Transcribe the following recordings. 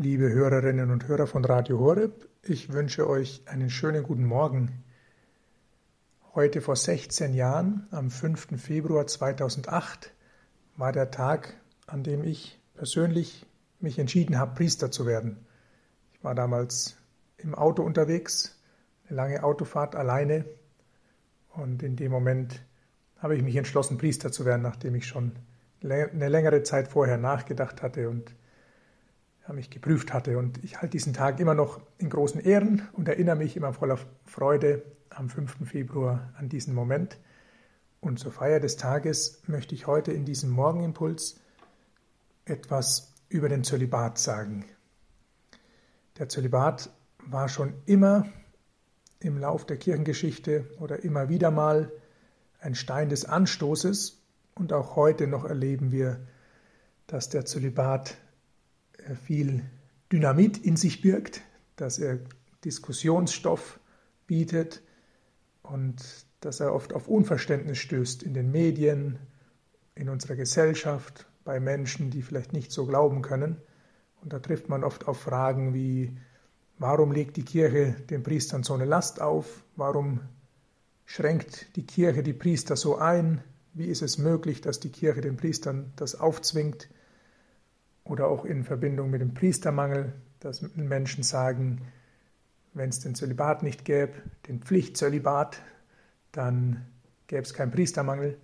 Liebe Hörerinnen und Hörer von Radio Horeb, ich wünsche euch einen schönen guten Morgen. Heute vor 16 Jahren, am 5. Februar 2008, war der Tag, an dem ich persönlich mich entschieden habe, Priester zu werden. Ich war damals im Auto unterwegs, eine lange Autofahrt alleine und in dem Moment habe ich mich entschlossen, Priester zu werden, nachdem ich schon eine längere Zeit vorher nachgedacht hatte und mich geprüft hatte. Und ich halte diesen Tag immer noch in großen Ehren und erinnere mich immer voller Freude am 5. Februar an diesen Moment. Und zur Feier des Tages möchte ich heute in diesem Morgenimpuls etwas über den Zölibat sagen. Der Zölibat war schon immer im Lauf der Kirchengeschichte oder immer wieder mal ein Stein des Anstoßes und auch heute noch erleben wir, dass der Zölibat viel Dynamit in sich birgt, dass er Diskussionsstoff bietet und dass er oft auf Unverständnis stößt in den Medien, in unserer Gesellschaft, bei Menschen, die vielleicht nicht so glauben können. Und da trifft man oft auf Fragen wie, warum legt die Kirche den Priestern so eine Last auf? Warum schränkt die Kirche die Priester so ein? Wie ist es möglich, dass die Kirche den Priestern das aufzwingt? Oder auch in Verbindung mit dem Priestermangel, dass Menschen sagen, wenn es den Zölibat nicht gäbe, den Pflichtzölibat, dann gäbe es keinen Priestermangel.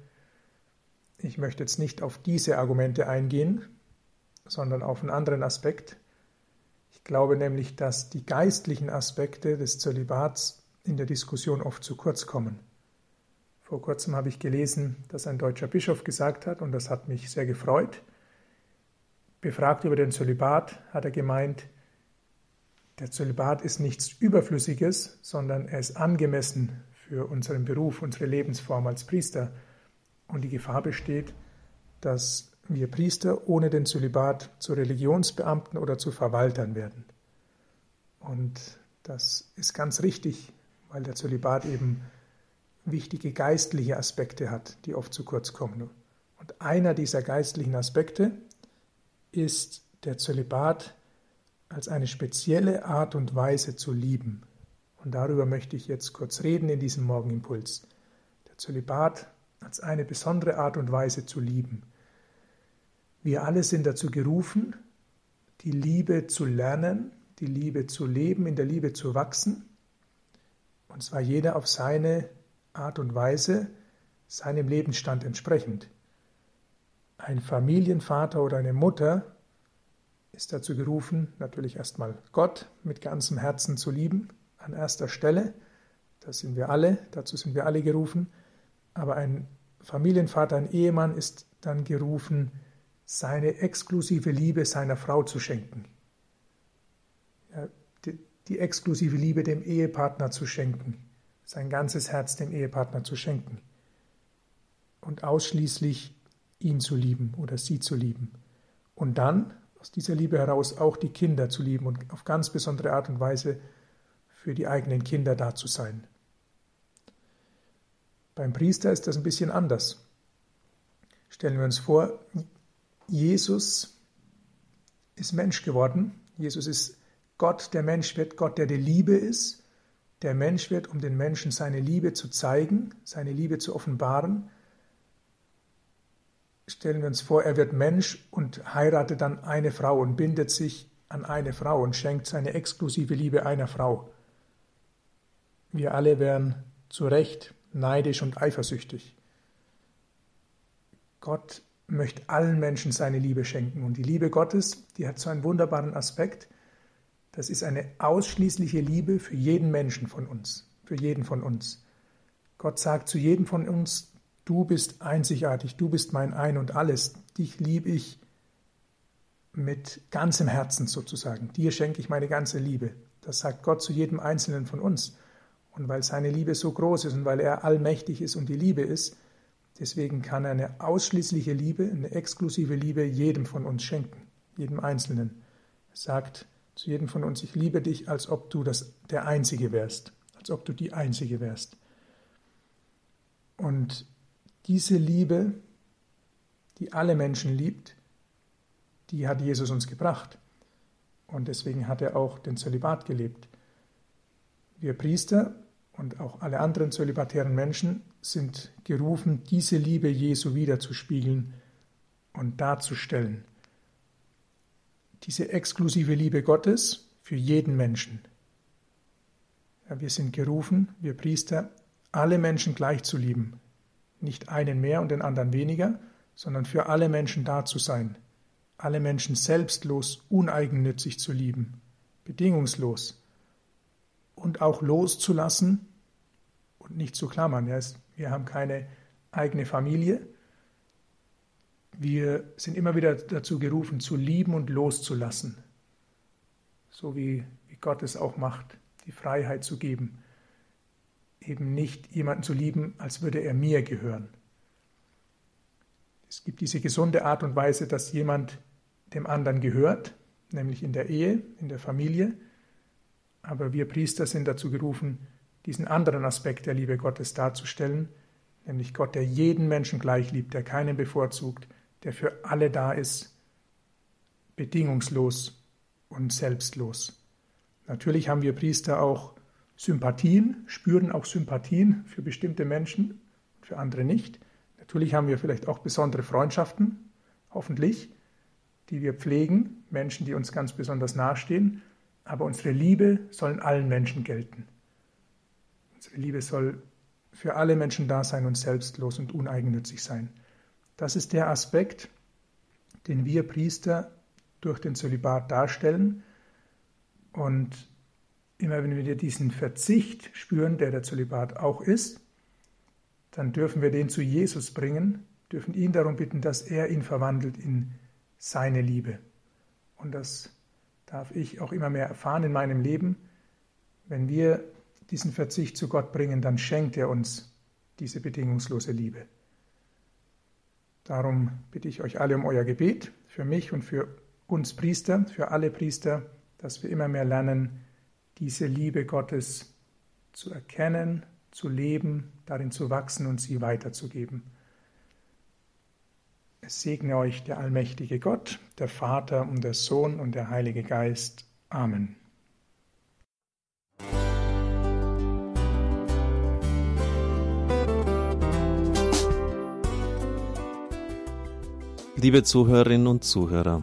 Ich möchte jetzt nicht auf diese Argumente eingehen, sondern auf einen anderen Aspekt. Ich glaube nämlich, dass die geistlichen Aspekte des Zölibats in der Diskussion oft zu kurz kommen. Vor kurzem habe ich gelesen, dass ein deutscher Bischof gesagt hat, und das hat mich sehr gefreut, Befragt über den Zölibat hat er gemeint, der Zölibat ist nichts Überflüssiges, sondern er ist angemessen für unseren Beruf, unsere Lebensform als Priester. Und die Gefahr besteht, dass wir Priester ohne den Zölibat zu Religionsbeamten oder zu Verwaltern werden. Und das ist ganz richtig, weil der Zölibat eben wichtige geistliche Aspekte hat, die oft zu kurz kommen. Und einer dieser geistlichen Aspekte ist der Zölibat als eine spezielle Art und Weise zu lieben. Und darüber möchte ich jetzt kurz reden in diesem Morgenimpuls. Der Zölibat als eine besondere Art und Weise zu lieben. Wir alle sind dazu gerufen, die Liebe zu lernen, die Liebe zu leben, in der Liebe zu wachsen. Und zwar jeder auf seine Art und Weise, seinem Lebensstand entsprechend. Ein Familienvater oder eine Mutter ist dazu gerufen, natürlich erstmal Gott mit ganzem Herzen zu lieben, an erster Stelle. Das sind wir alle, dazu sind wir alle gerufen. Aber ein Familienvater, ein Ehemann ist dann gerufen, seine exklusive Liebe seiner Frau zu schenken. Ja, die, die exklusive Liebe dem Ehepartner zu schenken, sein ganzes Herz dem Ehepartner zu schenken und ausschließlich ihn zu lieben oder sie zu lieben. Und dann aus dieser Liebe heraus auch die Kinder zu lieben und auf ganz besondere Art und Weise für die eigenen Kinder da zu sein. Beim Priester ist das ein bisschen anders. Stellen wir uns vor, Jesus ist Mensch geworden. Jesus ist Gott, der Mensch wird, Gott, der die Liebe ist. Der Mensch wird, um den Menschen seine Liebe zu zeigen, seine Liebe zu offenbaren, stellen wir uns vor, er wird Mensch und heiratet dann eine Frau und bindet sich an eine Frau und schenkt seine exklusive Liebe einer Frau. Wir alle wären zu Recht neidisch und eifersüchtig. Gott möchte allen Menschen seine Liebe schenken. Und die Liebe Gottes, die hat so einen wunderbaren Aspekt. Das ist eine ausschließliche Liebe für jeden Menschen von uns, für jeden von uns. Gott sagt zu jedem von uns, Du bist einzigartig, du bist mein Ein und alles. Dich liebe ich mit ganzem Herzen sozusagen. Dir schenke ich meine ganze Liebe. Das sagt Gott zu jedem Einzelnen von uns. Und weil seine Liebe so groß ist und weil er allmächtig ist und die Liebe ist, deswegen kann er eine ausschließliche Liebe, eine exklusive Liebe jedem von uns schenken, jedem Einzelnen. Er sagt zu jedem von uns, ich liebe dich, als ob du das, der Einzige wärst, als ob du die Einzige wärst. Und diese Liebe, die alle Menschen liebt, die hat Jesus uns gebracht. und deswegen hat er auch den Zölibat gelebt. Wir Priester und auch alle anderen zölibatären Menschen sind gerufen, diese Liebe Jesu wiederzuspiegeln und darzustellen. Diese exklusive Liebe Gottes für jeden Menschen. Ja, wir sind gerufen, wir Priester, alle Menschen gleich zu lieben. Nicht einen mehr und den anderen weniger, sondern für alle Menschen da zu sein. Alle Menschen selbstlos, uneigennützig zu lieben. Bedingungslos. Und auch loszulassen und nicht zu klammern. Wir haben keine eigene Familie. Wir sind immer wieder dazu gerufen, zu lieben und loszulassen. So wie, wie Gott es auch macht, die Freiheit zu geben. Eben nicht jemanden zu lieben, als würde er mir gehören. Es gibt diese gesunde Art und Weise, dass jemand dem anderen gehört, nämlich in der Ehe, in der Familie. Aber wir Priester sind dazu gerufen, diesen anderen Aspekt der Liebe Gottes darzustellen, nämlich Gott, der jeden Menschen gleich liebt, der keinen bevorzugt, der für alle da ist, bedingungslos und selbstlos. Natürlich haben wir Priester auch Sympathien, spüren auch Sympathien für bestimmte Menschen, für andere nicht. Natürlich haben wir vielleicht auch besondere Freundschaften, hoffentlich, die wir pflegen, Menschen, die uns ganz besonders nahestehen, aber unsere Liebe soll allen Menschen gelten. Unsere Liebe soll für alle Menschen da sein und selbstlos und uneigennützig sein. Das ist der Aspekt, den wir Priester durch den Zölibat darstellen. Und immer wenn wir diesen Verzicht spüren, der der Zölibat auch ist, dann dürfen wir den zu Jesus bringen, dürfen ihn darum bitten, dass er ihn verwandelt in seine Liebe. Und das darf ich auch immer mehr erfahren in meinem Leben. Wenn wir diesen Verzicht zu Gott bringen, dann schenkt er uns diese bedingungslose Liebe. Darum bitte ich euch alle um euer Gebet, für mich und für uns Priester, für alle Priester, dass wir immer mehr lernen, diese Liebe Gottes zu erkennen, zu leben, darin zu wachsen und sie weiterzugeben. Es segne euch der allmächtige Gott, der Vater und der Sohn und der Heilige Geist. Amen. Liebe Zuhörerinnen und Zuhörer,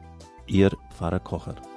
Ihr Pfarrer Kocher.